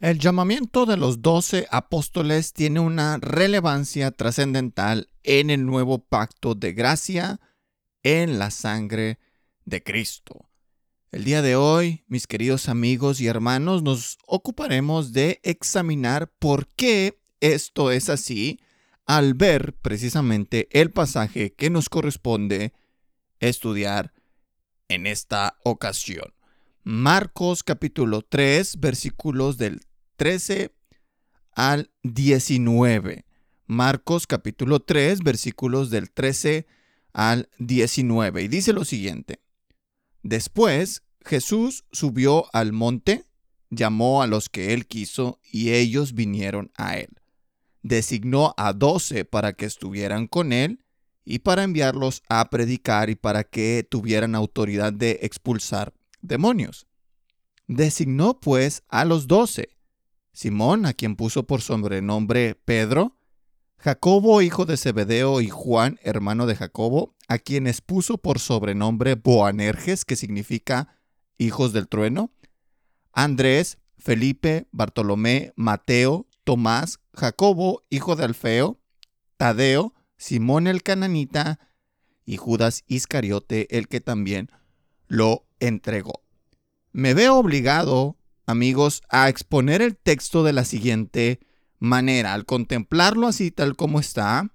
El llamamiento de los doce apóstoles tiene una relevancia trascendental en el nuevo pacto de gracia en la sangre de Cristo. El día de hoy, mis queridos amigos y hermanos, nos ocuparemos de examinar por qué esto es así al ver precisamente el pasaje que nos corresponde estudiar en esta ocasión. Marcos capítulo 3 versículos del 13 al 19. Marcos capítulo 3 versículos del 13 al 19. Y dice lo siguiente. Después Jesús subió al monte, llamó a los que él quiso y ellos vinieron a él. Designó a doce para que estuvieran con él y para enviarlos a predicar y para que tuvieran autoridad de expulsar demonios. Designó pues a los doce Simón, a quien puso por sobrenombre Pedro, Jacobo, hijo de Zebedeo, y Juan, hermano de Jacobo, a quienes puso por sobrenombre Boanerges, que significa hijos del trueno, Andrés, Felipe, Bartolomé, Mateo, Tomás, Jacobo, hijo de Alfeo, Tadeo, Simón el cananita, y Judas Iscariote, el que también lo entregó. Me veo obligado amigos, a exponer el texto de la siguiente manera. Al contemplarlo así tal como está,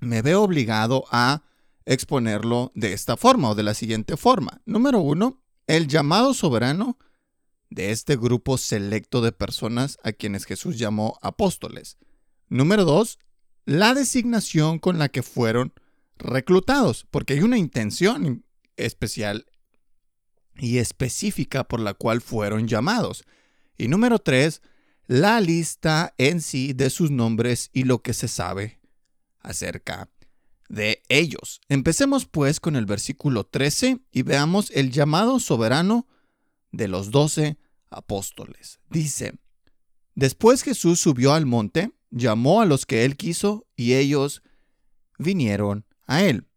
me veo obligado a exponerlo de esta forma o de la siguiente forma. Número uno, el llamado soberano de este grupo selecto de personas a quienes Jesús llamó apóstoles. Número dos, la designación con la que fueron reclutados, porque hay una intención especial y específica por la cual fueron llamados. Y número tres, la lista en sí de sus nombres y lo que se sabe acerca de ellos. Empecemos pues con el versículo 13 y veamos el llamado soberano de los doce apóstoles. Dice, Después Jesús subió al monte, llamó a los que él quiso y ellos vinieron a él.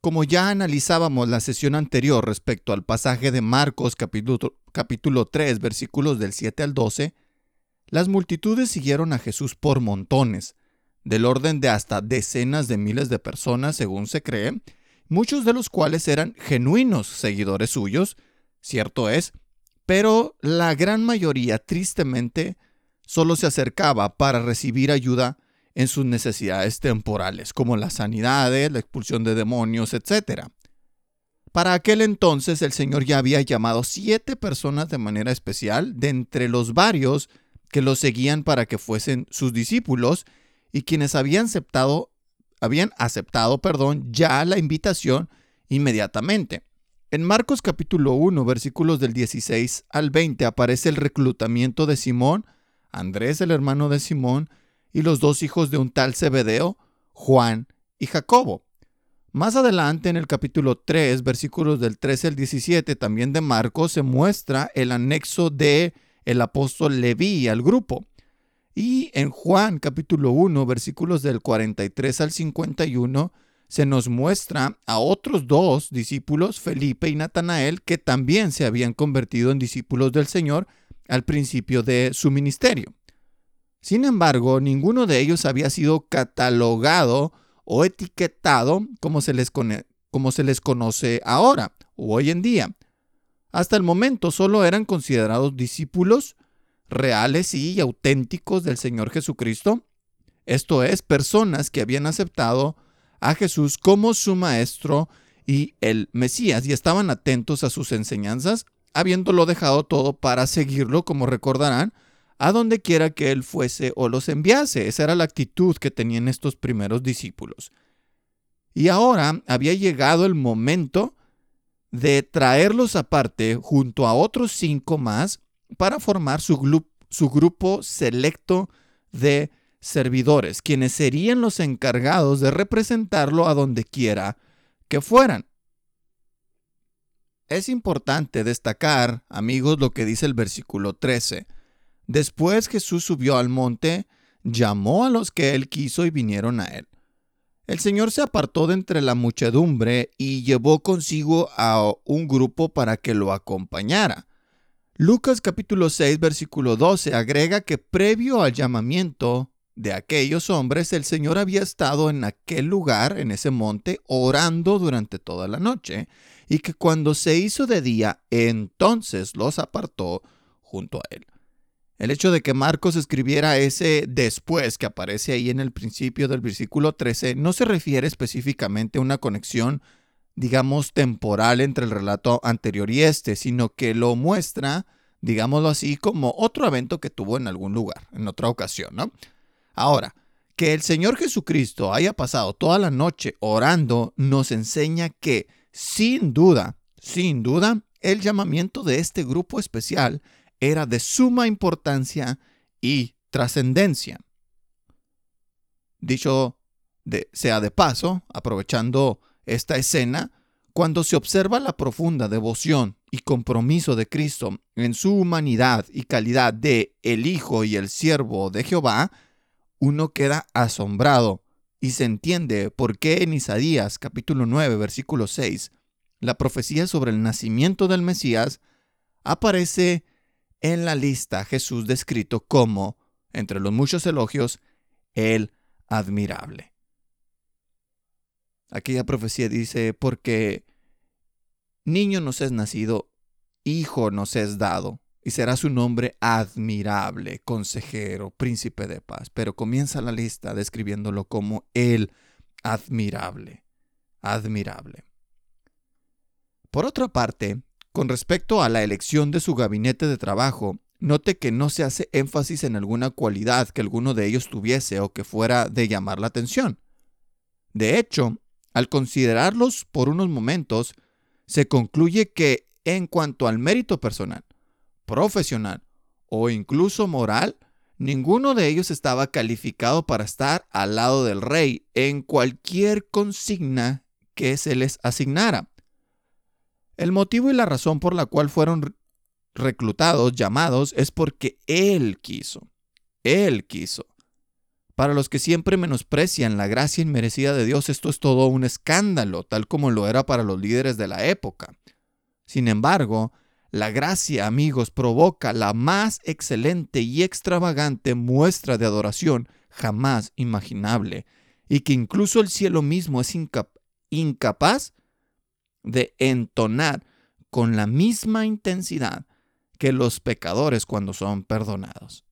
Como ya analizábamos la sesión anterior respecto al pasaje de Marcos capítulo, capítulo 3 versículos del 7 al 12, las multitudes siguieron a Jesús por montones, del orden de hasta decenas de miles de personas según se cree, muchos de los cuales eran genuinos seguidores suyos, cierto es, pero la gran mayoría tristemente solo se acercaba para recibir ayuda en sus necesidades temporales, como las sanidades, la expulsión de demonios, etc. Para aquel entonces el Señor ya había llamado siete personas de manera especial de entre los varios que lo seguían para que fuesen sus discípulos y quienes habían aceptado, habían aceptado, perdón, ya la invitación inmediatamente. En Marcos capítulo 1, versículos del 16 al 20 aparece el reclutamiento de Simón, Andrés el hermano de Simón, y los dos hijos de un tal Zebedeo, Juan y Jacobo. Más adelante en el capítulo 3, versículos del 13 al 17, también de Marcos, se muestra el anexo de el apóstol Leví al grupo. Y en Juan capítulo 1, versículos del 43 al 51, se nos muestra a otros dos discípulos, Felipe y Natanael, que también se habían convertido en discípulos del Señor al principio de su ministerio. Sin embargo, ninguno de ellos había sido catalogado o etiquetado como se les, como se les conoce ahora o hoy en día. Hasta el momento solo eran considerados discípulos reales y auténticos del Señor Jesucristo, esto es, personas que habían aceptado a Jesús como su Maestro y el Mesías y estaban atentos a sus enseñanzas, habiéndolo dejado todo para seguirlo, como recordarán, a donde quiera que él fuese o los enviase. Esa era la actitud que tenían estos primeros discípulos. Y ahora había llegado el momento de traerlos aparte junto a otros cinco más para formar su, su grupo selecto de servidores, quienes serían los encargados de representarlo a donde quiera que fueran. Es importante destacar, amigos, lo que dice el versículo 13 Después Jesús subió al monte, llamó a los que él quiso y vinieron a él. El Señor se apartó de entre la muchedumbre y llevó consigo a un grupo para que lo acompañara. Lucas capítulo 6 versículo 12 agrega que previo al llamamiento de aquellos hombres, el Señor había estado en aquel lugar, en ese monte, orando durante toda la noche, y que cuando se hizo de día, entonces los apartó junto a él. El hecho de que Marcos escribiera ese después que aparece ahí en el principio del versículo 13 no se refiere específicamente a una conexión, digamos, temporal entre el relato anterior y este, sino que lo muestra, digámoslo así, como otro evento que tuvo en algún lugar, en otra ocasión, ¿no? Ahora, que el Señor Jesucristo haya pasado toda la noche orando nos enseña que, sin duda, sin duda, el llamamiento de este grupo especial era de suma importancia y trascendencia. Dicho sea de paso, aprovechando esta escena, cuando se observa la profunda devoción y compromiso de Cristo en su humanidad y calidad de el Hijo y el siervo de Jehová, uno queda asombrado y se entiende por qué en Isaías capítulo 9 versículo 6 la profecía sobre el nacimiento del Mesías aparece en la lista Jesús descrito como, entre los muchos elogios, el admirable. Aquella profecía dice, porque niño nos es nacido, hijo nos es dado, y será su nombre admirable, consejero, príncipe de paz. Pero comienza la lista describiéndolo como el admirable, admirable. Por otra parte, con respecto a la elección de su gabinete de trabajo, note que no se hace énfasis en alguna cualidad que alguno de ellos tuviese o que fuera de llamar la atención. De hecho, al considerarlos por unos momentos, se concluye que en cuanto al mérito personal, profesional o incluso moral, ninguno de ellos estaba calificado para estar al lado del rey en cualquier consigna que se les asignara. El motivo y la razón por la cual fueron reclutados, llamados, es porque Él quiso. Él quiso. Para los que siempre menosprecian la gracia inmerecida de Dios, esto es todo un escándalo, tal como lo era para los líderes de la época. Sin embargo, la gracia, amigos, provoca la más excelente y extravagante muestra de adoración jamás imaginable, y que incluso el cielo mismo es incapaz de entonar con la misma intensidad que los pecadores cuando son perdonados.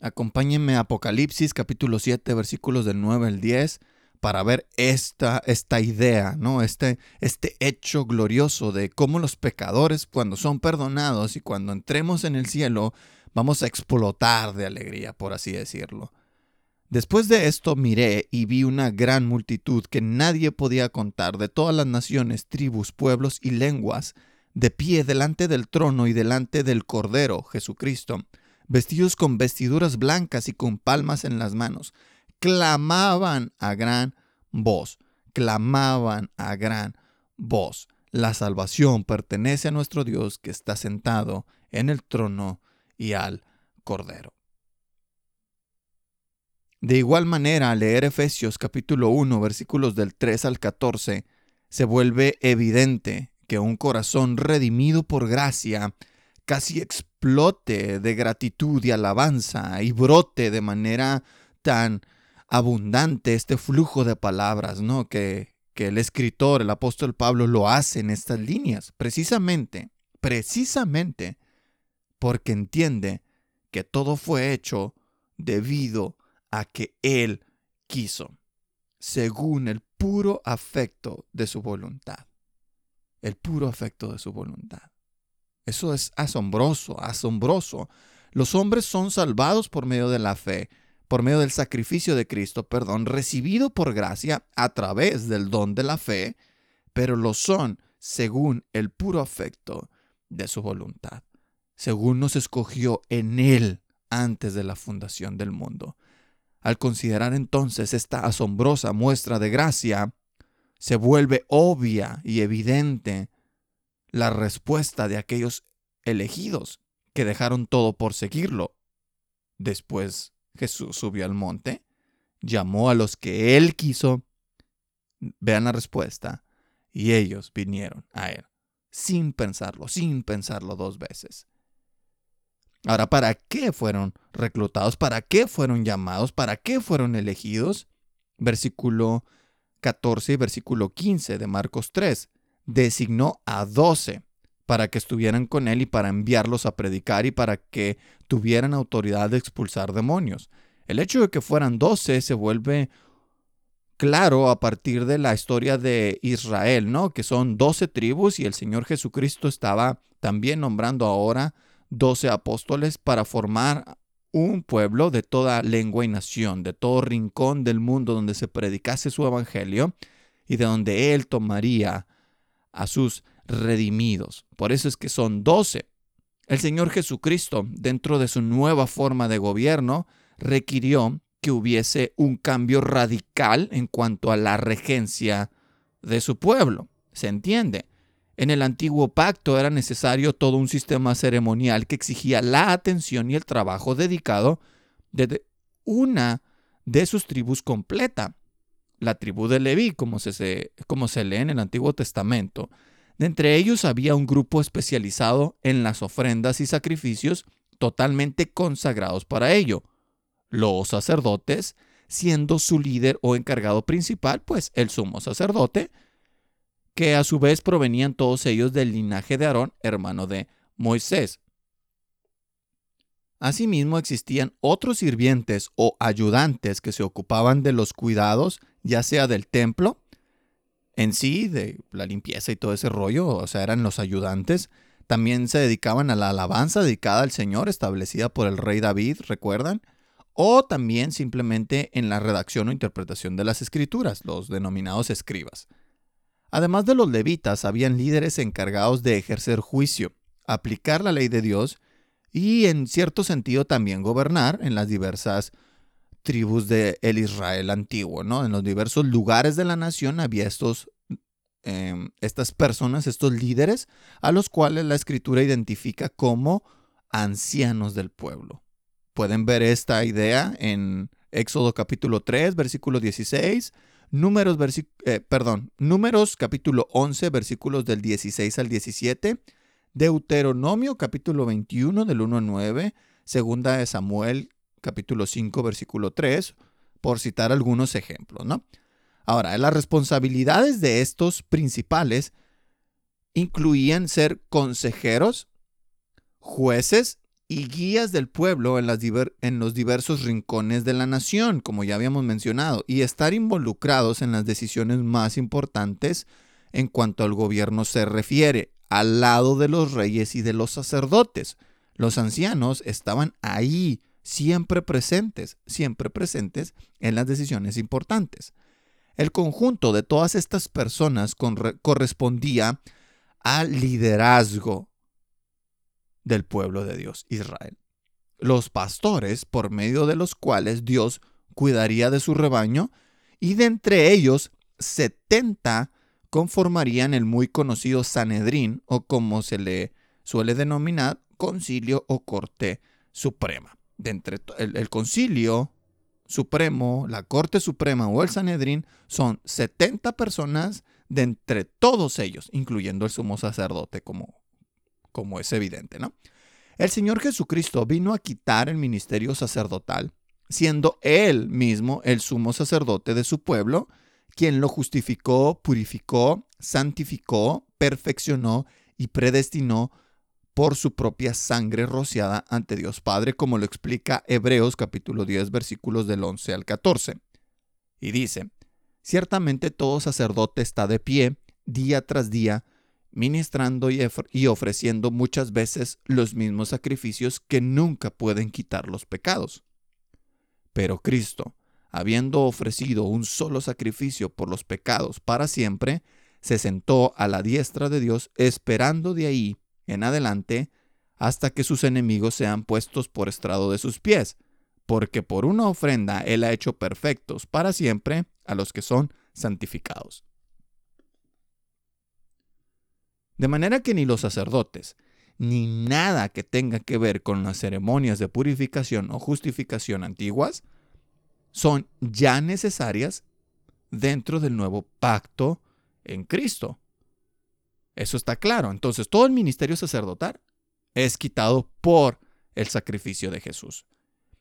Acompáñenme a Apocalipsis capítulo 7 versículos del 9 al 10 para ver esta, esta idea, ¿no? Este, este hecho glorioso de cómo los pecadores cuando son perdonados y cuando entremos en el cielo vamos a explotar de alegría, por así decirlo. Después de esto miré y vi una gran multitud que nadie podía contar de todas las naciones, tribus, pueblos y lenguas, de pie delante del trono y delante del Cordero, Jesucristo, vestidos con vestiduras blancas y con palmas en las manos, clamaban a gran voz, clamaban a gran voz. La salvación pertenece a nuestro Dios que está sentado en el trono y al Cordero. De igual manera, al leer Efesios capítulo 1 versículos del 3 al 14, se vuelve evidente que un corazón redimido por gracia casi explote de gratitud y alabanza y brote de manera tan abundante este flujo de palabras, ¿no? Que, que el escritor, el apóstol Pablo, lo hace en estas líneas, precisamente, precisamente porque entiende que todo fue hecho debido a que Él quiso, según el puro afecto de su voluntad. El puro afecto de su voluntad. Eso es asombroso, asombroso. Los hombres son salvados por medio de la fe, por medio del sacrificio de Cristo, perdón, recibido por gracia a través del don de la fe, pero lo son según el puro afecto de su voluntad, según nos escogió en Él antes de la fundación del mundo. Al considerar entonces esta asombrosa muestra de gracia, se vuelve obvia y evidente la respuesta de aquellos elegidos que dejaron todo por seguirlo. Después Jesús subió al monte, llamó a los que él quiso, vean la respuesta, y ellos vinieron a él, sin pensarlo, sin pensarlo dos veces. Ahora, ¿para qué fueron reclutados? ¿Para qué fueron llamados? ¿Para qué fueron elegidos? Versículo 14 y versículo 15 de Marcos 3. Designó a doce para que estuvieran con él y para enviarlos a predicar y para que tuvieran autoridad de expulsar demonios. El hecho de que fueran doce se vuelve claro a partir de la historia de Israel, ¿no? Que son doce tribus y el Señor Jesucristo estaba también nombrando ahora doce apóstoles para formar un pueblo de toda lengua y nación, de todo rincón del mundo donde se predicase su evangelio y de donde Él tomaría a sus redimidos. Por eso es que son doce. El Señor Jesucristo, dentro de su nueva forma de gobierno, requirió que hubiese un cambio radical en cuanto a la regencia de su pueblo. ¿Se entiende? En el antiguo pacto era necesario todo un sistema ceremonial que exigía la atención y el trabajo dedicado de una de sus tribus completa. La tribu de Leví, como se, como se lee en el Antiguo Testamento. De entre ellos había un grupo especializado en las ofrendas y sacrificios totalmente consagrados para ello. Los sacerdotes, siendo su líder o encargado principal, pues el sumo sacerdote, que a su vez provenían todos ellos del linaje de Aarón, hermano de Moisés. Asimismo existían otros sirvientes o ayudantes que se ocupaban de los cuidados, ya sea del templo en sí, de la limpieza y todo ese rollo, o sea, eran los ayudantes. También se dedicaban a la alabanza dedicada al Señor, establecida por el rey David, ¿recuerdan? O también simplemente en la redacción o interpretación de las escrituras, los denominados escribas. Además de los levitas, habían líderes encargados de ejercer juicio, aplicar la ley de Dios y en cierto sentido también gobernar en las diversas tribus del el Israel antiguo, ¿no? En los diversos lugares de la nación había estos, em, estas personas, estos líderes, a los cuales la escritura identifica como ancianos del pueblo. Pueden ver esta idea en Éxodo capítulo 3, versículo 16, Números, eh, perdón, Números capítulo 11, versículos del 16 al 17, Deuteronomio capítulo 21 del 1 al 9, Segunda de Samuel capítulo 5, versículo 3, por citar algunos ejemplos, ¿no? Ahora, las responsabilidades de estos principales incluían ser consejeros, jueces y guías del pueblo en, los diversos rincones de la nación, como ya habíamos mencionado, y estar involucrados en las decisiones más importantes en cuanto al gobierno se refiere, al lado de los reyes y de los sacerdotes. Los ancianos estaban ahí, siempre presentes, siempre presentes en las decisiones importantes. El conjunto de todas estas personas correspondía al liderazgo del pueblo de Dios, Israel. Los pastores, por medio de los cuales Dios cuidaría de su rebaño, y de entre ellos 70 conformarían el muy conocido Sanedrín, o como se le suele denominar, concilio o corte suprema. De entre el, el concilio supremo, la corte suprema o el Sanedrín son 70 personas de entre todos ellos, incluyendo el sumo sacerdote como como es evidente, ¿no? El Señor Jesucristo vino a quitar el ministerio sacerdotal, siendo Él mismo el sumo sacerdote de su pueblo, quien lo justificó, purificó, santificó, perfeccionó y predestinó por su propia sangre rociada ante Dios Padre, como lo explica Hebreos capítulo 10 versículos del 11 al 14. Y dice, ciertamente todo sacerdote está de pie día tras día, ministrando y ofreciendo muchas veces los mismos sacrificios que nunca pueden quitar los pecados. Pero Cristo, habiendo ofrecido un solo sacrificio por los pecados para siempre, se sentó a la diestra de Dios esperando de ahí en adelante hasta que sus enemigos sean puestos por estrado de sus pies, porque por una ofrenda Él ha hecho perfectos para siempre a los que son santificados. De manera que ni los sacerdotes, ni nada que tenga que ver con las ceremonias de purificación o justificación antiguas, son ya necesarias dentro del nuevo pacto en Cristo. Eso está claro. Entonces, todo el ministerio sacerdotal es quitado por el sacrificio de Jesús.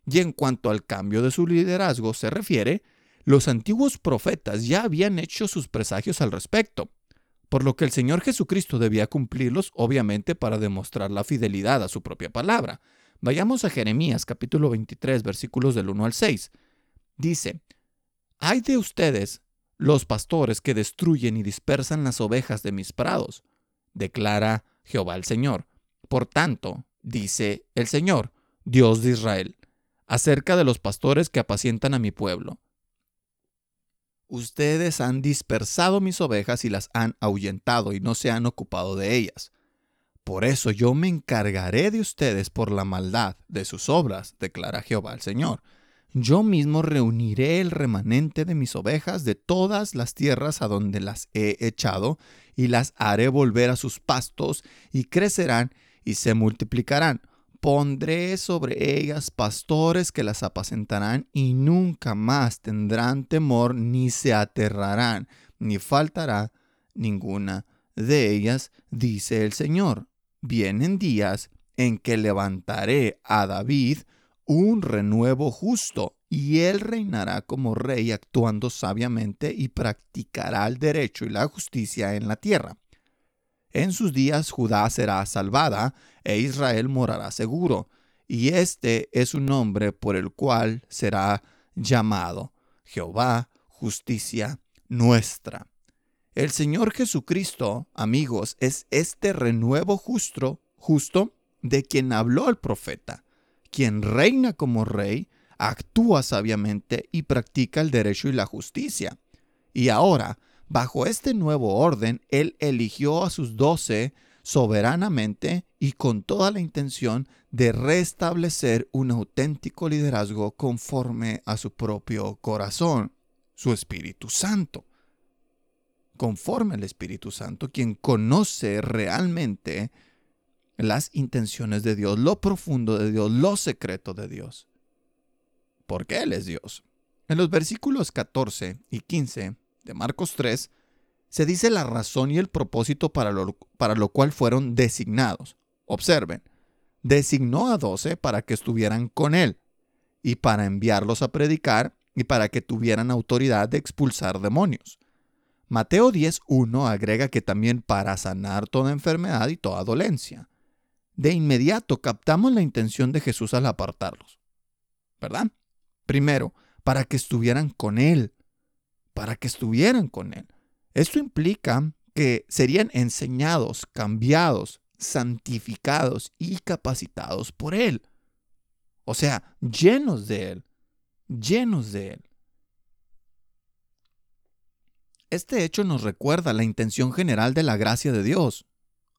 Y en cuanto al cambio de su liderazgo se refiere, los antiguos profetas ya habían hecho sus presagios al respecto, por lo que el Señor Jesucristo debía cumplirlos, obviamente, para demostrar la fidelidad a su propia palabra. Vayamos a Jeremías capítulo 23, versículos del 1 al 6. Dice, Hay de ustedes, los pastores que destruyen y dispersan las ovejas de mis prados, declara Jehová el Señor. Por tanto, dice el Señor, Dios de Israel, acerca de los pastores que apacientan a mi pueblo. Ustedes han dispersado mis ovejas y las han ahuyentado y no se han ocupado de ellas. Por eso yo me encargaré de ustedes por la maldad de sus obras, declara Jehová el Señor. Yo mismo reuniré el remanente de mis ovejas de todas las tierras a donde las he echado, y las haré volver a sus pastos, y crecerán y se multiplicarán Pondré sobre ellas pastores que las apacentarán y nunca más tendrán temor ni se aterrarán, ni faltará ninguna de ellas, dice el Señor. Vienen días en que levantaré a David un renuevo justo, y él reinará como rey actuando sabiamente y practicará el derecho y la justicia en la tierra. En sus días Judá será salvada e Israel morará seguro, y este es un nombre por el cual será llamado Jehová, justicia nuestra. El Señor Jesucristo, amigos, es este renuevo justo, justo de quien habló el profeta, quien reina como rey, actúa sabiamente y practica el derecho y la justicia. Y ahora, Bajo este nuevo orden, Él eligió a sus doce soberanamente y con toda la intención de restablecer un auténtico liderazgo conforme a su propio corazón, su Espíritu Santo. Conforme al Espíritu Santo, quien conoce realmente las intenciones de Dios, lo profundo de Dios, lo secreto de Dios. Porque Él es Dios. En los versículos 14 y 15 de Marcos 3, se dice la razón y el propósito para lo, para lo cual fueron designados. Observen, designó a doce para que estuvieran con él y para enviarlos a predicar y para que tuvieran autoridad de expulsar demonios. Mateo 10.1 agrega que también para sanar toda enfermedad y toda dolencia. De inmediato captamos la intención de Jesús al apartarlos. ¿Verdad? Primero, para que estuvieran con Él, para que estuvieran con Él. Esto implica que serían enseñados, cambiados, santificados y capacitados por Él. O sea, llenos de Él, llenos de Él. Este hecho nos recuerda la intención general de la gracia de Dios,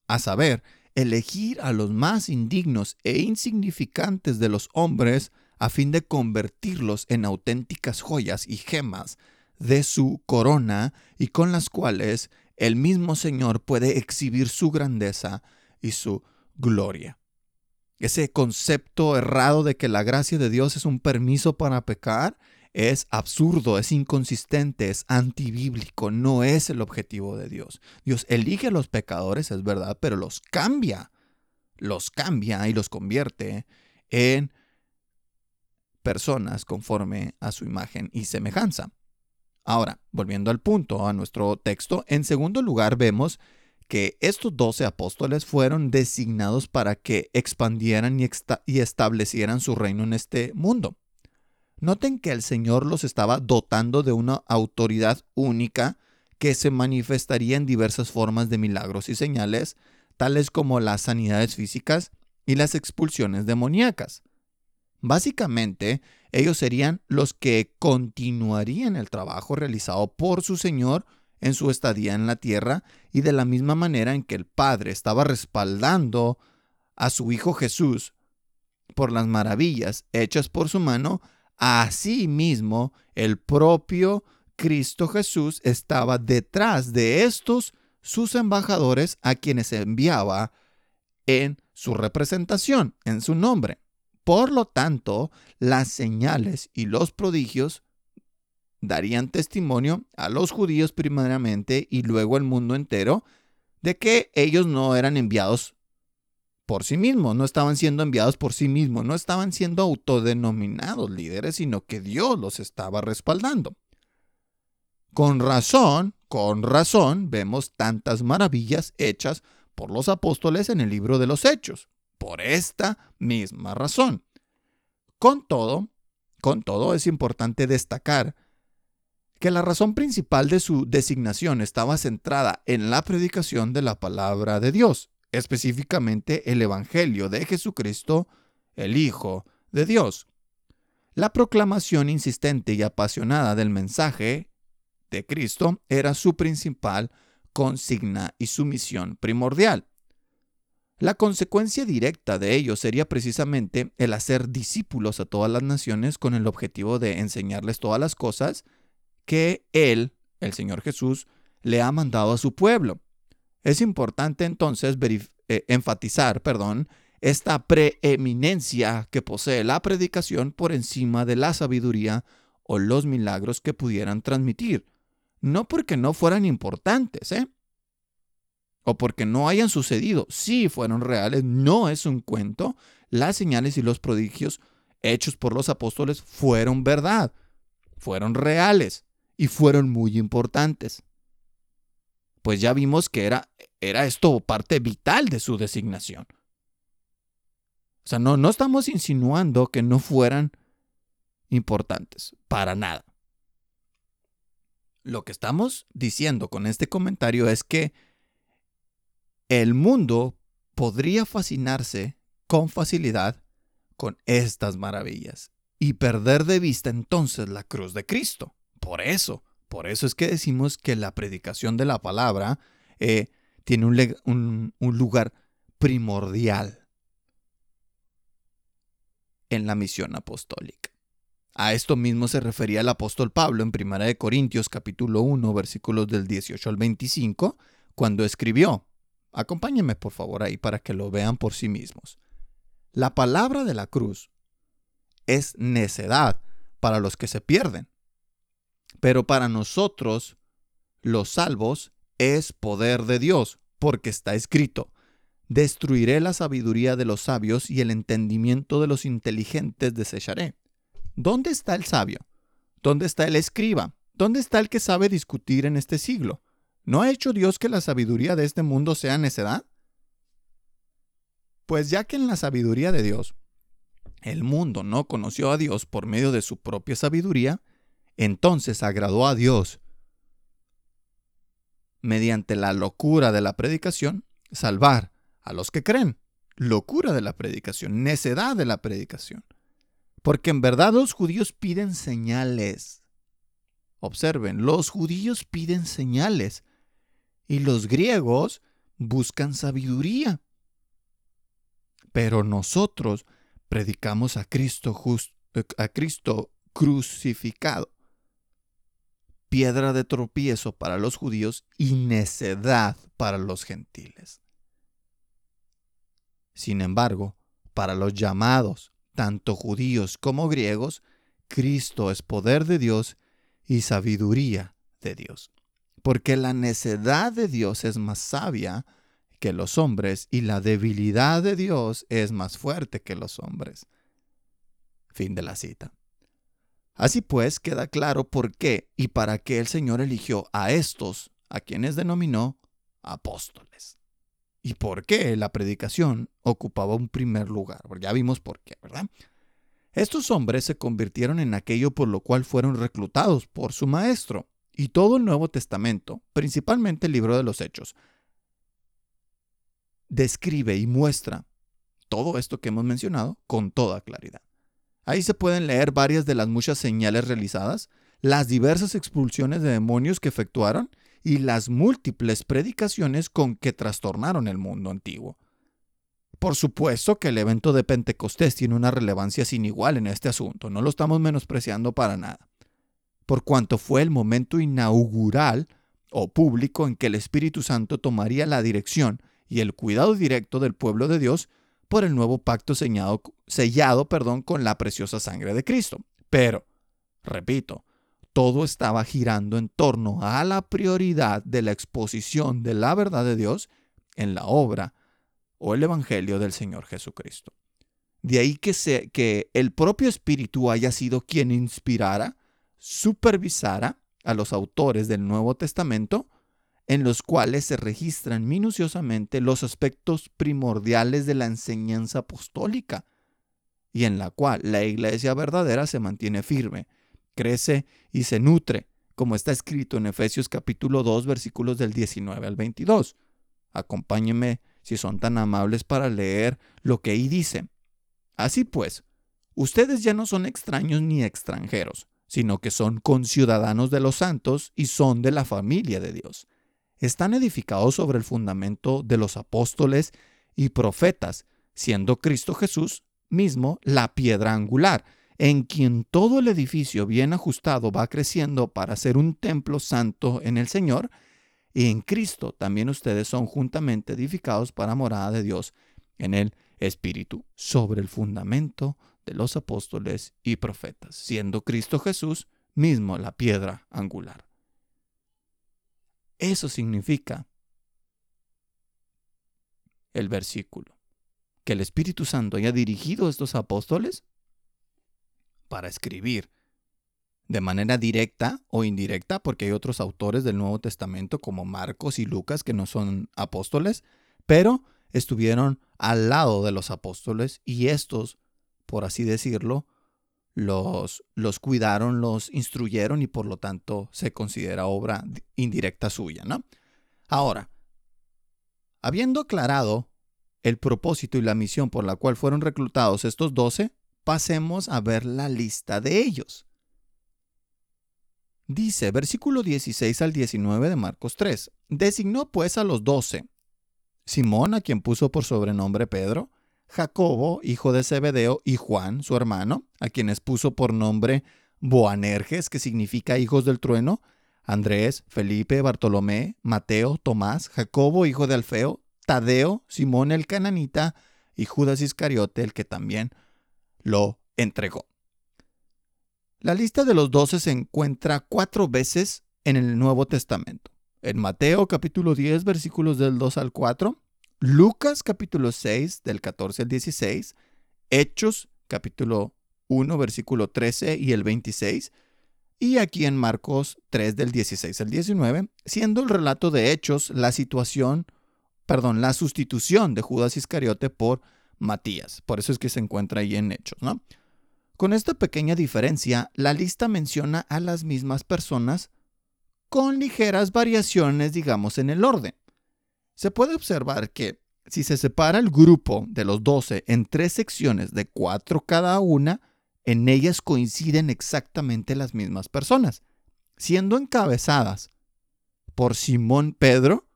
a saber, elegir a los más indignos e insignificantes de los hombres a fin de convertirlos en auténticas joyas y gemas de su corona y con las cuales el mismo Señor puede exhibir su grandeza y su gloria. Ese concepto errado de que la gracia de Dios es un permiso para pecar es absurdo, es inconsistente, es antibíblico, no es el objetivo de Dios. Dios elige a los pecadores, es verdad, pero los cambia, los cambia y los convierte en personas conforme a su imagen y semejanza. Ahora, volviendo al punto, a nuestro texto, en segundo lugar vemos que estos doce apóstoles fueron designados para que expandieran y, establecieran su reino en este mundo. Noten que el Señor los estaba dotando de una autoridad única que se manifestaría en diversas formas de milagros y señales, tales como las sanidades físicas y las expulsiones demoníacas. Básicamente, ellos serían los que continuarían el trabajo realizado por su Señor en su estadía en la tierra y de la misma manera en que el Padre estaba respaldando a su Hijo Jesús por las maravillas hechas por su mano, así mismo el propio Cristo Jesús estaba detrás de estos sus embajadores a quienes enviaba en su representación, en su nombre. Por lo tanto, las señales y los prodigios darían testimonio a los judíos primeramente y luego al mundo entero de que ellos no eran enviados por sí mismos, no estaban siendo enviados por sí mismos, no estaban siendo autodenominados líderes, sino que Dios los estaba respaldando. Con razón, con razón, vemos tantas maravillas hechas por los apóstoles en el libro de los Hechos, por esta misma razón. Con todo, con todo es importante destacar que la razón principal de su designación estaba centrada en la predicación de la palabra de Dios, específicamente el Evangelio de Jesucristo, el Hijo de Dios. La proclamación insistente y apasionada del mensaje de Cristo era su principal consigna y su misión primordial. La consecuencia directa de ello sería precisamente el hacer discípulos a todas las naciones con el objetivo de enseñarles todas las cosas que Él, el Señor Jesús, le ha mandado a su pueblo. Es importante entonces eh, enfatizar perdón, esta preeminencia que posee la predicación por encima de la sabiduría o los milagros que pudieran transmitir. No porque no fueran importantes, ¿eh? O porque no hayan sucedido. Sí fueron reales, no es un cuento. Las señales y los prodigios hechos por los apóstoles fueron verdad, fueron reales y fueron muy importantes. Pues ya vimos que era, era esto parte vital de su designación. O sea, no, no estamos insinuando que no fueran importantes, para nada. Lo que estamos diciendo con este comentario es que el mundo podría fascinarse con facilidad con estas maravillas y perder de vista entonces la cruz de Cristo. Por eso, por eso es que decimos que la predicación de la palabra eh, tiene un, lugar primordial en la misión apostólica. A esto mismo se refería el apóstol Pablo en 1 Corintios capítulo 1 versículos del 18 al 25 cuando escribió. Acompáñenme por favor ahí para que lo vean por sí mismos. La palabra de la cruz es necedad para los que se pierden, pero para nosotros, los salvos, es poder de Dios, porque está escrito, destruiré la sabiduría de los sabios y el entendimiento de los inteligentes desecharé. ¿Dónde está el sabio? ¿Dónde está el escriba? ¿Dónde está el que sabe discutir en este siglo? ¿No ha hecho Dios que la sabiduría de este mundo sea necedad? Pues ya que en la sabiduría de Dios el mundo no conoció a Dios por medio de su propia sabiduría, entonces agradó a Dios, mediante la locura de la predicación, salvar a los que creen. Locura de la predicación, necedad de la predicación. Porque en verdad los judíos piden señales. Observen, los judíos piden señales y los griegos buscan sabiduría. Pero nosotros predicamos a Cristo, a Cristo crucificado piedra de tropiezo para los judíos y necedad para los gentiles. Sin embargo, para los llamados, tanto judíos como griegos, Cristo es poder de Dios y sabiduría de Dios. Porque la necedad de Dios es más sabia que los hombres y la debilidad de Dios es más fuerte que los hombres. Fin de la cita. Así pues, queda claro por qué y para qué el Señor eligió a estos, a quienes denominó apóstoles. Y por qué la predicación ocupaba un primer lugar. Ya vimos por qué, ¿verdad? Estos hombres se convirtieron en aquello por lo cual fueron reclutados por su maestro. Y todo el Nuevo Testamento, principalmente el libro de los Hechos, describe y muestra todo esto que hemos mencionado con toda claridad. Ahí se pueden leer varias de las muchas señales realizadas, las diversas expulsiones de demonios que efectuaron y las múltiples predicaciones con que trastornaron el mundo antiguo. Por supuesto que el evento de Pentecostés tiene una relevancia sin igual en este asunto, no lo estamos menospreciando para nada, por cuanto fue el momento inaugural o público en que el Espíritu Santo tomaría la dirección y el cuidado directo del pueblo de Dios por el nuevo pacto sellado, perdón, con la preciosa sangre de Cristo. Pero, repito, todo estaba girando en torno a la prioridad de la exposición de la verdad de Dios en la obra o el Evangelio del Señor Jesucristo. De ahí que, que el propio Espíritu haya sido quien inspirara, supervisara a los autores del Nuevo Testamento, en los cuales se registran minuciosamente los aspectos primordiales de la enseñanza apostólica, y en la cual la iglesia verdadera se mantiene firme, crece y se nutre, como está escrito en Efesios capítulo 2 versículos del 19 al 22. Acompáñenme si son tan amables para leer lo que ahí dice. Así pues, ustedes ya no son extraños ni extranjeros, sino que son conciudadanos de los santos y son de la familia de Dios. Están edificados sobre el fundamento de los apóstoles y profetas, siendo Cristo Jesús mismo la piedra angular, en quien todo el edificio bien ajustado va creciendo para ser un templo santo en el Señor, y en Cristo también ustedes son juntamente edificados para morada de Dios en el Espíritu, sobre el fundamento de los apóstoles y profetas, siendo Cristo Jesús mismo la piedra angular. Eso significa el versículo, que el Espíritu Santo haya dirigido a estos apóstoles para escribir de manera directa o indirecta, porque hay otros autores del Nuevo Testamento como Marcos y Lucas que no son apóstoles, pero estuvieron al lado de los apóstoles y estos, por así decirlo, los, los cuidaron, los instruyeron y por lo tanto se considera obra indirecta suya, ¿no? Ahora, habiendo aclarado el propósito y la misión por la cual fueron reclutados estos doce, pasemos a ver la lista de ellos. Dice, versículo 16 al 19 de Marcos 3, designó pues a los doce, Simón, a quien puso por sobrenombre Pedro, Jacobo, hijo de Zebedeo, y Juan, su hermano, a quienes puso por nombre Boanerges, que significa hijos del trueno, Andrés, Felipe, Bartolomé, Mateo, Tomás, Jacobo, hijo de Alfeo, Tadeo, Simón el cananita, y Judas Iscariote, el que también lo entregó. La lista de los doce se encuentra cuatro veces en el Nuevo Testamento en Mateo capítulo 10 versículos del 2 al 4, Lucas capítulo 6 del 14 al 16, Hechos capítulo 1 versículo 13 y el 26, y aquí en Marcos 3 del 16 al 19, siendo el relato de Hechos la situación, perdón, la sustitución de Judas Iscariote por Matías. Por eso es que se encuentra ahí en Hechos, ¿no? Con esta pequeña diferencia, la lista menciona a las mismas personas con ligeras variaciones, digamos, en el orden. Se puede observar que si se separa el grupo de los doce en tres secciones de cuatro cada una, en ellas coinciden exactamente las mismas personas, siendo encabezadas por Simón Pedro,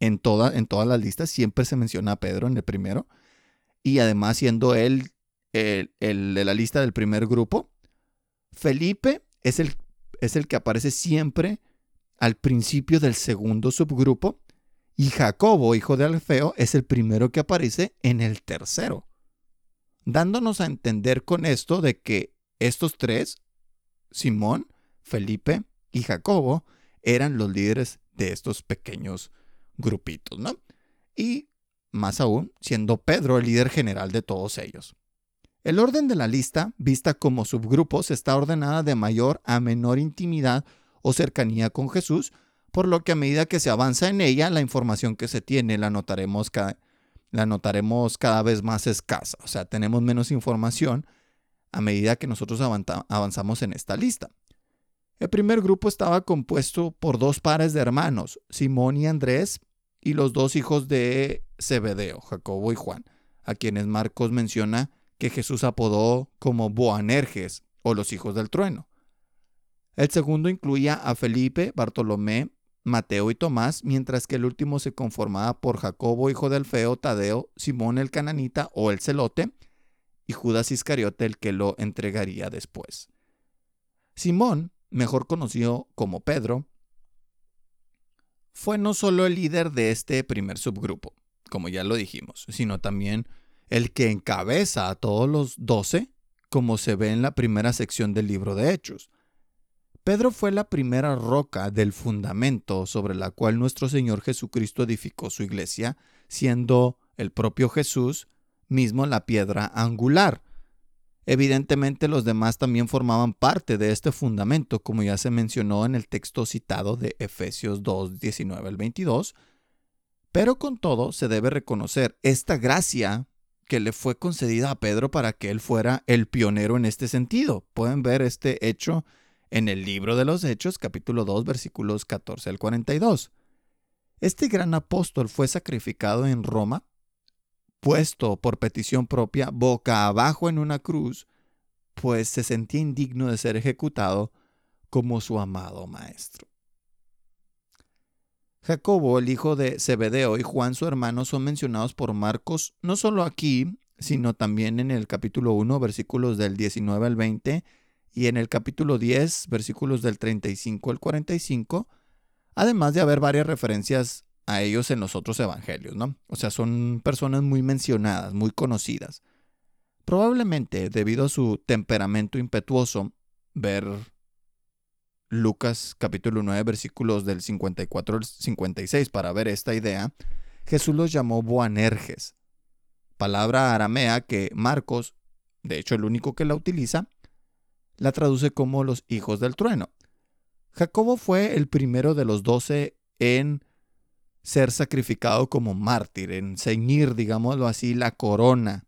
en, toda, en todas las listas siempre se menciona a Pedro en el primero, y además siendo él el, el de la lista del primer grupo, Felipe es el, es el que aparece siempre al principio del segundo subgrupo y Jacobo, hijo de Alfeo, es el primero que aparece en el tercero, dándonos a entender con esto de que estos tres, Simón, Felipe y Jacobo, eran los líderes de estos pequeños grupitos, ¿no? Y más aún, siendo Pedro el líder general de todos ellos. El orden de la lista, vista como subgrupos, está ordenada de mayor a menor intimidad o cercanía con Jesús, por lo que a medida que se avanza en ella, la información que se tiene la notaremos cada, la notaremos cada vez más escasa. O sea, tenemos menos información a medida que nosotros avanzamos en esta lista. El primer grupo estaba compuesto por dos pares de hermanos, Simón y Andrés, y los dos hijos de Zebedeo, Jacobo y Juan, a quienes Marcos menciona que Jesús apodó como Boanerges o los hijos del trueno. El segundo incluía a Felipe, Bartolomé, Mateo y Tomás, mientras que el último se conformaba por Jacobo, hijo de Alfeo, Tadeo, Simón el cananita o el celote, y Judas Iscariote el que lo entregaría después. Simón, mejor conocido como Pedro, fue no solo el líder de este primer subgrupo, como ya lo dijimos, sino también el que encabeza a todos los doce, como se ve en la primera sección del libro de Hechos. Pedro fue la primera roca del fundamento sobre la cual nuestro Señor Jesucristo edificó su iglesia, siendo el propio Jesús mismo la piedra angular. Evidentemente los demás también formaban parte de este fundamento, como ya se mencionó en el texto citado de Efesios 2, 19 al 22, pero con todo se debe reconocer esta gracia que le fue concedida a Pedro para que él fuera el pionero en este sentido. Pueden ver este hecho en el libro de los Hechos, capítulo 2, versículos 14 al 42. Este gran apóstol fue sacrificado en Roma puesto por petición propia boca abajo en una cruz, pues se sentía indigno de ser ejecutado como su amado maestro. Jacobo, el hijo de Zebedeo, y Juan, su hermano, son mencionados por Marcos no solo aquí, sino también en el capítulo 1, versículos del 19 al 20, y en el capítulo 10, versículos del 35 al 45, además de haber varias referencias a ellos en los otros evangelios, ¿no? O sea, son personas muy mencionadas, muy conocidas. Probablemente debido a su temperamento impetuoso, ver Lucas capítulo 9 versículos del 54 al 56 para ver esta idea, Jesús los llamó Boanerges, palabra aramea que Marcos, de hecho el único que la utiliza, la traduce como los hijos del trueno. Jacobo fue el primero de los doce en ser sacrificado como mártir, en ceñir, digámoslo así, la corona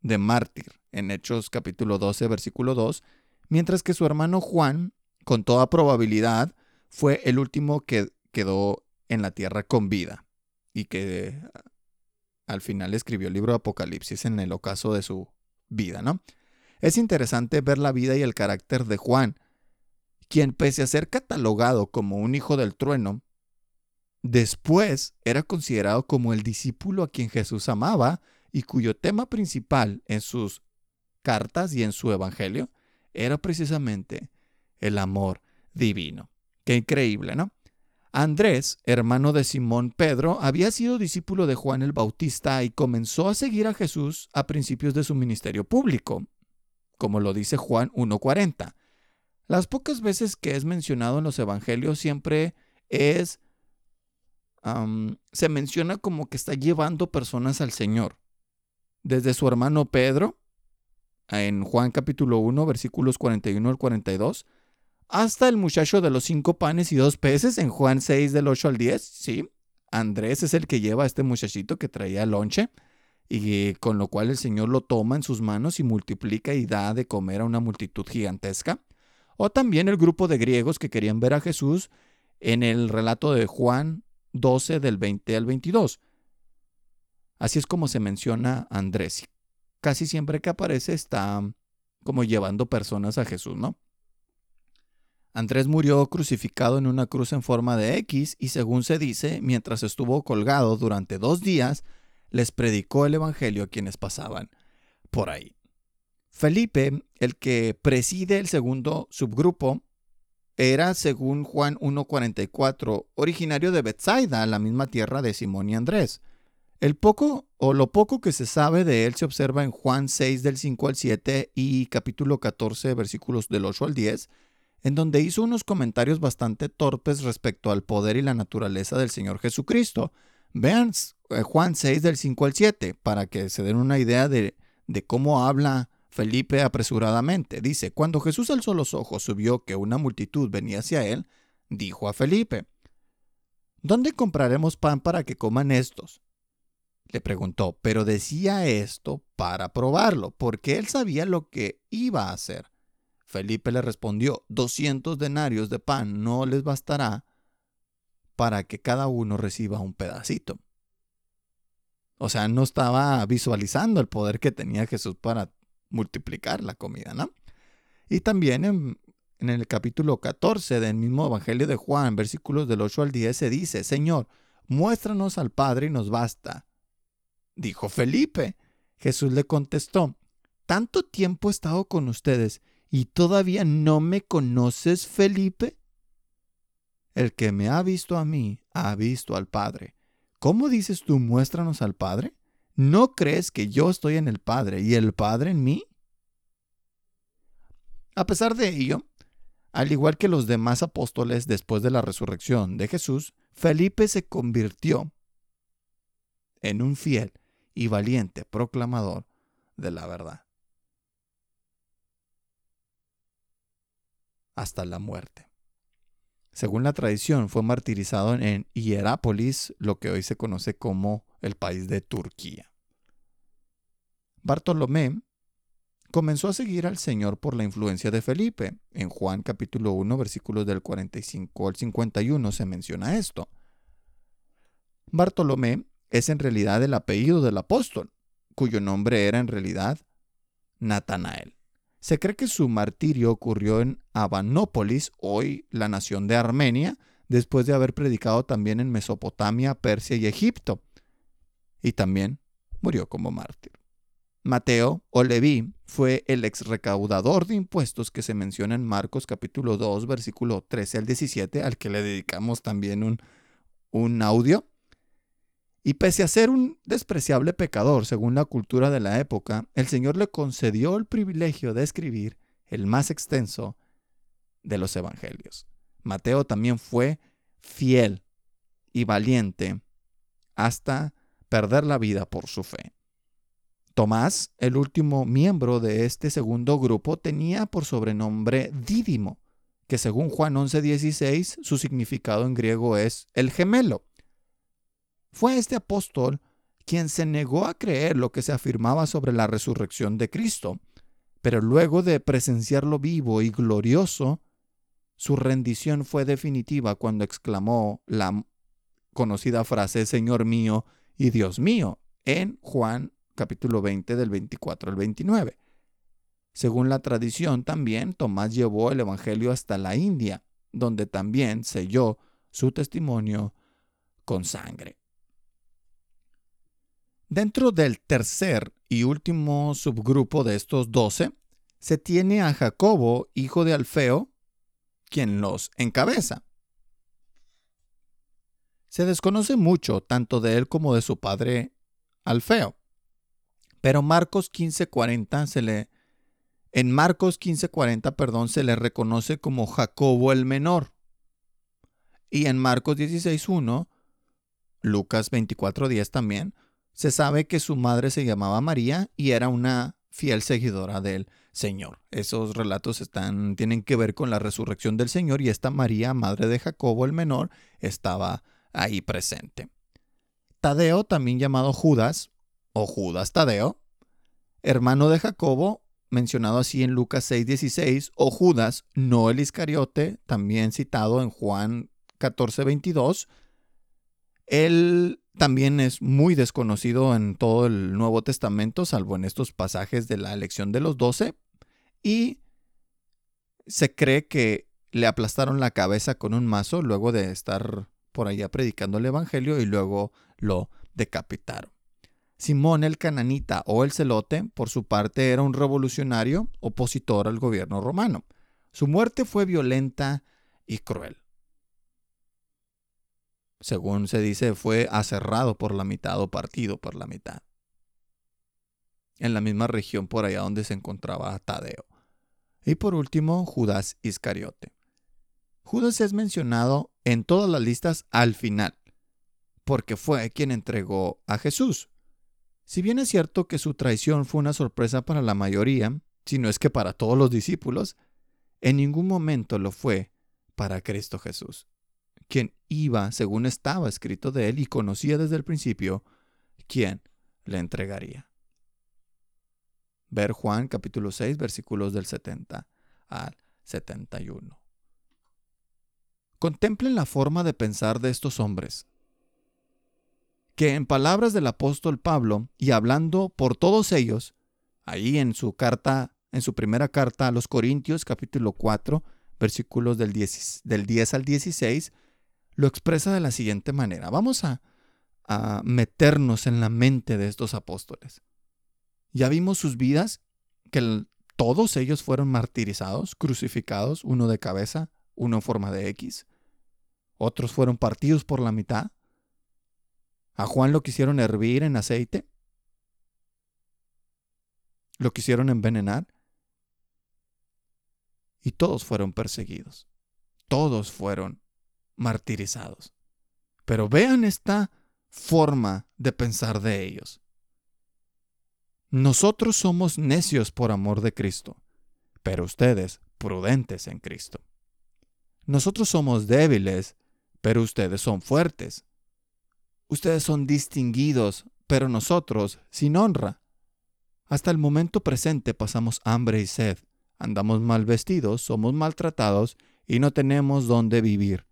de mártir, en Hechos capítulo 12, versículo 2, mientras que su hermano Juan, con toda probabilidad, fue el último que quedó en la tierra con vida y que al final escribió el libro de Apocalipsis en el ocaso de su vida, ¿no? Es interesante ver la vida y el carácter de Juan, quien pese a ser catalogado como un hijo del trueno, Después era considerado como el discípulo a quien Jesús amaba y cuyo tema principal en sus cartas y en su evangelio era precisamente el amor divino. Qué increíble, ¿no? Andrés, hermano de Simón Pedro, había sido discípulo de Juan el Bautista y comenzó a seguir a Jesús a principios de su ministerio público, como lo dice Juan 1.40. Las pocas veces que es mencionado en los evangelios siempre es se menciona como que está llevando personas al Señor. Desde su hermano Pedro, en Juan capítulo 1, versículos 41 al 42, hasta el muchacho de los cinco panes y dos peces en Juan 6 del 8 al 10, sí. Andrés es el que lleva a este muchachito que traía lonche y con lo cual el Señor lo toma en sus manos y multiplica y da de comer a una multitud gigantesca. O también el grupo de griegos que querían ver a Jesús en el relato de Juan 12 del 20 al 22. Así es como se menciona Andrés. Casi siempre que aparece está como llevando personas a Jesús, ¿no? Andrés murió crucificado en una cruz en forma de X y según se dice, mientras estuvo colgado durante dos días, les predicó el Evangelio a quienes pasaban por ahí. Felipe, el que preside el segundo subgrupo, era, según Juan 1.44, originario de Bethsaida, la misma tierra de Simón y Andrés. El poco o lo poco que se sabe de él se observa en Juan 6 del 5 al 7 y capítulo 14 versículos del 8 al 10, en donde hizo unos comentarios bastante torpes respecto al poder y la naturaleza del Señor Jesucristo. Vean eh, Juan 6 del 5 al 7 para que se den una idea de, de cómo habla Felipe apresuradamente dice, cuando Jesús alzó los ojos y que una multitud venía hacia él, dijo a Felipe, ¿Dónde compraremos pan para que coman estos? Le preguntó, pero decía esto para probarlo, porque él sabía lo que iba a hacer. Felipe le respondió, doscientos denarios de pan no les bastará para que cada uno reciba un pedacito. O sea, no estaba visualizando el poder que tenía Jesús para multiplicar la comida, ¿no? Y también en, el capítulo 14 del mismo Evangelio de Juan, versículos del 8 al 10, se dice, Señor, muéstranos al Padre y nos basta. Dijo Felipe. Jesús le contestó, ¿tanto tiempo he estado con ustedes y todavía no me conoces, Felipe? El que me ha visto a mí, ha visto al Padre. ¿Cómo dices tú, muéstranos al Padre? ¿No crees que yo estoy en el Padre y el Padre en mí? A pesar de ello, Al igual que los demás apóstoles después de la resurrección de Jesús, Felipe se convirtió en un fiel y valiente proclamador de la verdad. Hasta la muerte. Según la tradición, fue martirizado en Hierápolis, lo que hoy se conoce como el país de Turquía. Bartolomé comenzó a seguir al Señor por la influencia de Felipe. En Juan capítulo 1, versículos del 45 al 51 se menciona esto. Bartolomé es en realidad el apellido del apóstol, cuyo nombre era en realidad Natanael. Se cree que su martirio ocurrió en Abanópolis, hoy la nación de Armenia, después de haber predicado también en Mesopotamia, Persia y Egipto. Y también murió como mártir. Mateo o fue el ex recaudador de impuestos que se menciona en Marcos capítulo 2, versículo 13 al 17, al que le dedicamos también un, un audio. Y pese a ser un despreciable pecador según la cultura de la época, el Señor le concedió el privilegio de escribir el más extenso de los evangelios. Mateo también fue fiel y valiente hasta perder la vida por su fe. Tomás, el último miembro de este segundo grupo, tenía por sobrenombre Dídimo, que según Juan 11:16 su significado en griego es el gemelo. Fue este apóstol quien se negó a creer lo que se afirmaba sobre la resurrección de Cristo, pero luego de presenciarlo vivo y glorioso, su rendición fue definitiva cuando exclamó la conocida frase Señor mío y Dios mío en Juan capítulo 20 del 24 al 29. Según la tradición también, Tomás llevó el Evangelio hasta la India, donde también selló su testimonio con sangre. Dentro del tercer y último subgrupo de estos doce, se tiene a Jacobo, hijo de Alfeo, quien los encabeza. Se desconoce mucho tanto de él como de su padre Alfeo. Pero Marcos 15:40 se le en Marcos 15:40, perdón, se le reconoce como Jacobo el menor. Y en Marcos 16:1, Lucas 24:10 también, se sabe que su madre se llamaba María y era una fiel seguidora del Señor. Esos relatos están, tienen que ver con la resurrección del Señor y esta María, madre de Jacobo el menor, estaba ahí presente. Tadeo, también llamado Judas, o Judas Tadeo, hermano de Jacobo, mencionado así en Lucas 6:16, o Judas, no el Iscariote, también citado en Juan 14:22, él también es muy desconocido en todo el Nuevo Testamento, salvo en estos pasajes de la elección de los doce, y se cree que le aplastaron la cabeza con un mazo luego de estar por allá predicando el Evangelio y luego lo decapitaron. Simón el Cananita o el Celote, por su parte, era un revolucionario opositor al gobierno romano. Su muerte fue violenta y cruel según se dice, fue aserrado por la mitad o partido por la mitad. En la misma región por allá donde se encontraba Tadeo. Y por último, Judas Iscariote. Judas es mencionado en todas las listas al final, porque fue quien entregó a Jesús. Si bien es cierto que su traición fue una sorpresa para la mayoría, si no es que para todos los discípulos, en ningún momento lo fue para Cristo Jesús quien iba según estaba escrito de él y conocía desde el principio quién le entregaría. Ver Juan capítulo 6 versículos del 70 al 71. Contemplen la forma de pensar de estos hombres, que en palabras del apóstol Pablo y hablando por todos ellos, ahí en su carta, en su primera carta a los Corintios capítulo 4, versículos del 10, del 10 al 16, lo expresa de la siguiente manera. Vamos a, meternos en la mente de estos apóstoles. Ya vimos sus vidas, que todos ellos fueron martirizados, crucificados, uno de cabeza, uno en forma de X. Otros fueron partidos por la mitad. A Juan lo quisieron hervir en aceite. Lo quisieron envenenar. y todos fueron perseguidos. Todos fueron martirizados. Pero vean esta forma de pensar de ellos. Nosotros somos necios por amor de Cristo, pero ustedes prudentes en Cristo. Nosotros somos débiles, pero ustedes son fuertes. Ustedes son distinguidos, pero nosotros sin honra. Hasta el momento presente pasamos hambre y sed, andamos mal vestidos, somos maltratados y no tenemos dónde vivir.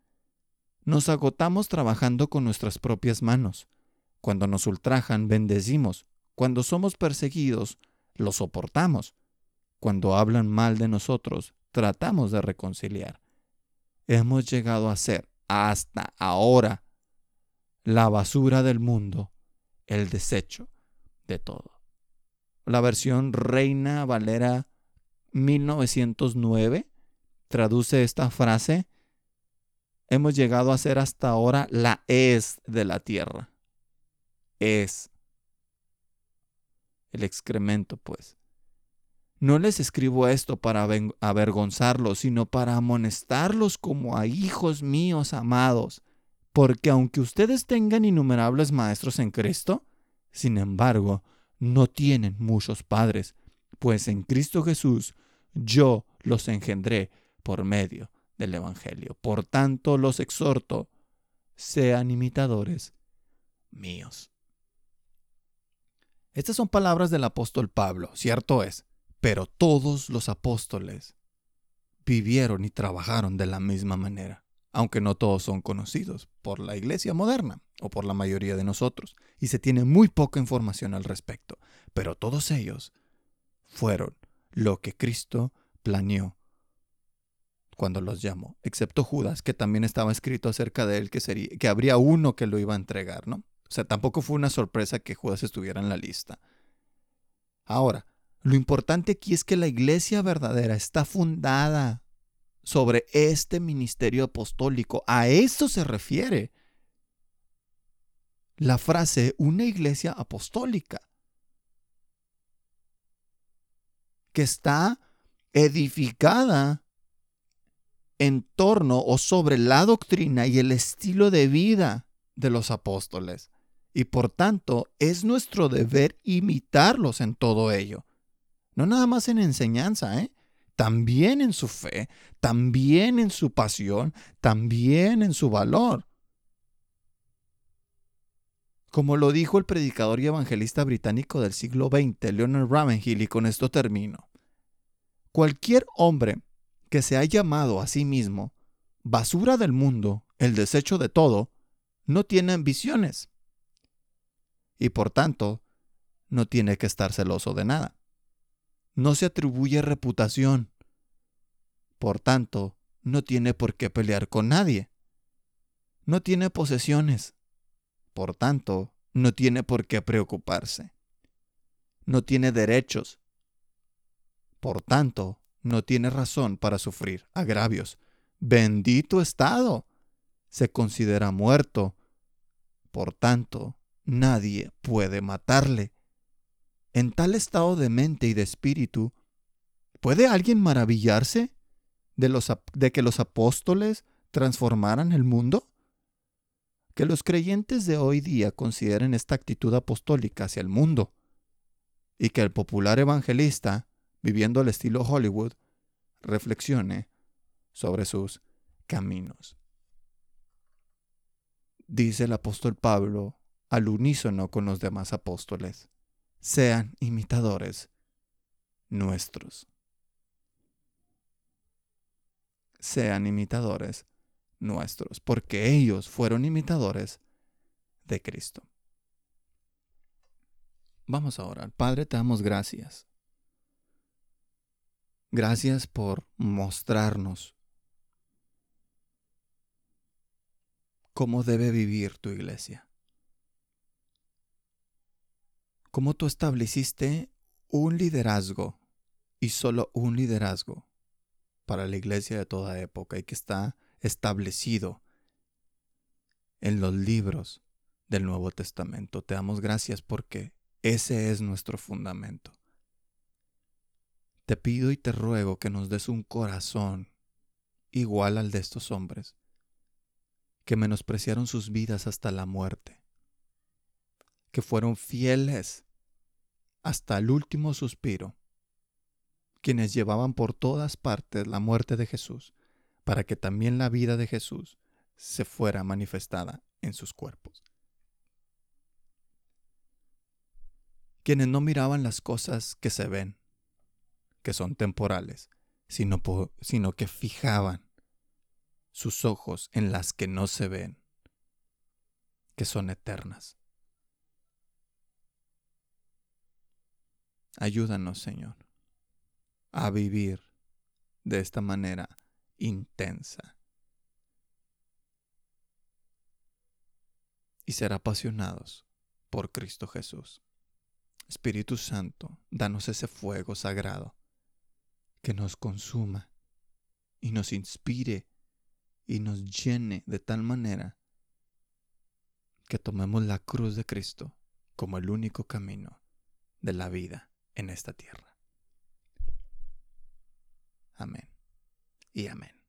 Nos agotamos trabajando con nuestras propias manos. Cuando nos ultrajan, bendecimos. Cuando somos perseguidos, lo soportamos. Cuando hablan mal de nosotros, tratamos de reconciliar. Hemos llegado a ser, hasta ahora, la basura del mundo, el desecho de todo. La versión Reina Valera 1909 traduce esta frase hemos llegado a ser hasta ahora la es de la tierra. Es. El excremento, pues. No les escribo esto para avergonzarlos, sino para amonestarlos como a hijos míos amados, porque aunque ustedes tengan innumerables maestros en Cristo, sin embargo, no tienen muchos padres, pues en Cristo Jesús yo los engendré por medio del Evangelio. Por tanto, los exhorto, sean imitadores míos. Estas son palabras del apóstol Pablo, cierto es, pero todos los apóstoles vivieron y trabajaron de la misma manera, aunque no todos son conocidos por la iglesia moderna o por la mayoría de nosotros, y se tiene muy poca información al respecto, pero todos ellos fueron lo que Cristo planeó cuando los llamó, excepto Judas, que también estaba escrito acerca de él que, sería, que habría uno que lo iba a entregar, ¿no? O sea, tampoco fue una sorpresa que Judas estuviera en la lista. Ahora, lo importante aquí es que la iglesia verdadera está fundada sobre este ministerio apostólico. A eso se refiere la frase una iglesia apostólica, que está edificada en torno o sobre la doctrina y el estilo de vida de los apóstoles. Y por tanto es nuestro deber imitarlos en todo ello. No nada más en enseñanza, ¿eh? también en su fe, también en su pasión, también en su valor. Como lo dijo el predicador y evangelista británico del siglo XX, Leonard Ravenhill, y con esto termino. Cualquier hombre que se ha llamado a sí mismo basura del mundo, el desecho de todo, no tiene ambiciones. Y por tanto, no tiene que estar celoso de nada. No se atribuye reputación. Por tanto, no tiene por qué pelear con nadie. No tiene posesiones. Por tanto, no tiene por qué preocuparse. No tiene derechos. Por tanto, no tiene razón para sufrir agravios. Bendito estado. Se considera muerto. Por tanto, nadie puede matarle. En tal estado de mente y de espíritu, ¿puede alguien maravillarse de, los, de que los apóstoles transformaran el mundo? Que los creyentes de hoy día consideren esta actitud apostólica hacia el mundo y que el popular evangelista viviendo al estilo Hollywood, reflexione sobre sus caminos. Dice el apóstol Pablo al unísono con los demás apóstoles, sean imitadores nuestros. Sean imitadores nuestros, porque ellos fueron imitadores de Cristo. Vamos ahora, Padre, te damos gracias Gracias por mostrarnos cómo debe vivir tu iglesia. Cómo tú estableciste un liderazgo y solo un liderazgo para la iglesia de toda época y que está establecido en los libros del Nuevo Testamento. Te damos gracias porque ese es nuestro fundamento. Te pido y te ruego que nos des un corazón igual al de estos hombres, que menospreciaron sus vidas hasta la muerte, que fueron fieles hasta el último suspiro, quienes llevaban por todas partes la muerte de Jesús, para que también la vida de Jesús se fuera manifestada en sus cuerpos. Quienes no miraban las cosas que se ven, que son temporales, sino, sino que fijaban sus ojos en las que no se ven, que son eternas. Ayúdanos, Señor, a vivir de esta manera intensa y ser apasionados por Cristo Jesús. Espíritu Santo, danos ese fuego sagrado que nos consuma y nos inspire y nos llene de tal manera que tomemos la cruz de Cristo como el único camino de la vida en esta tierra. Amén y amén.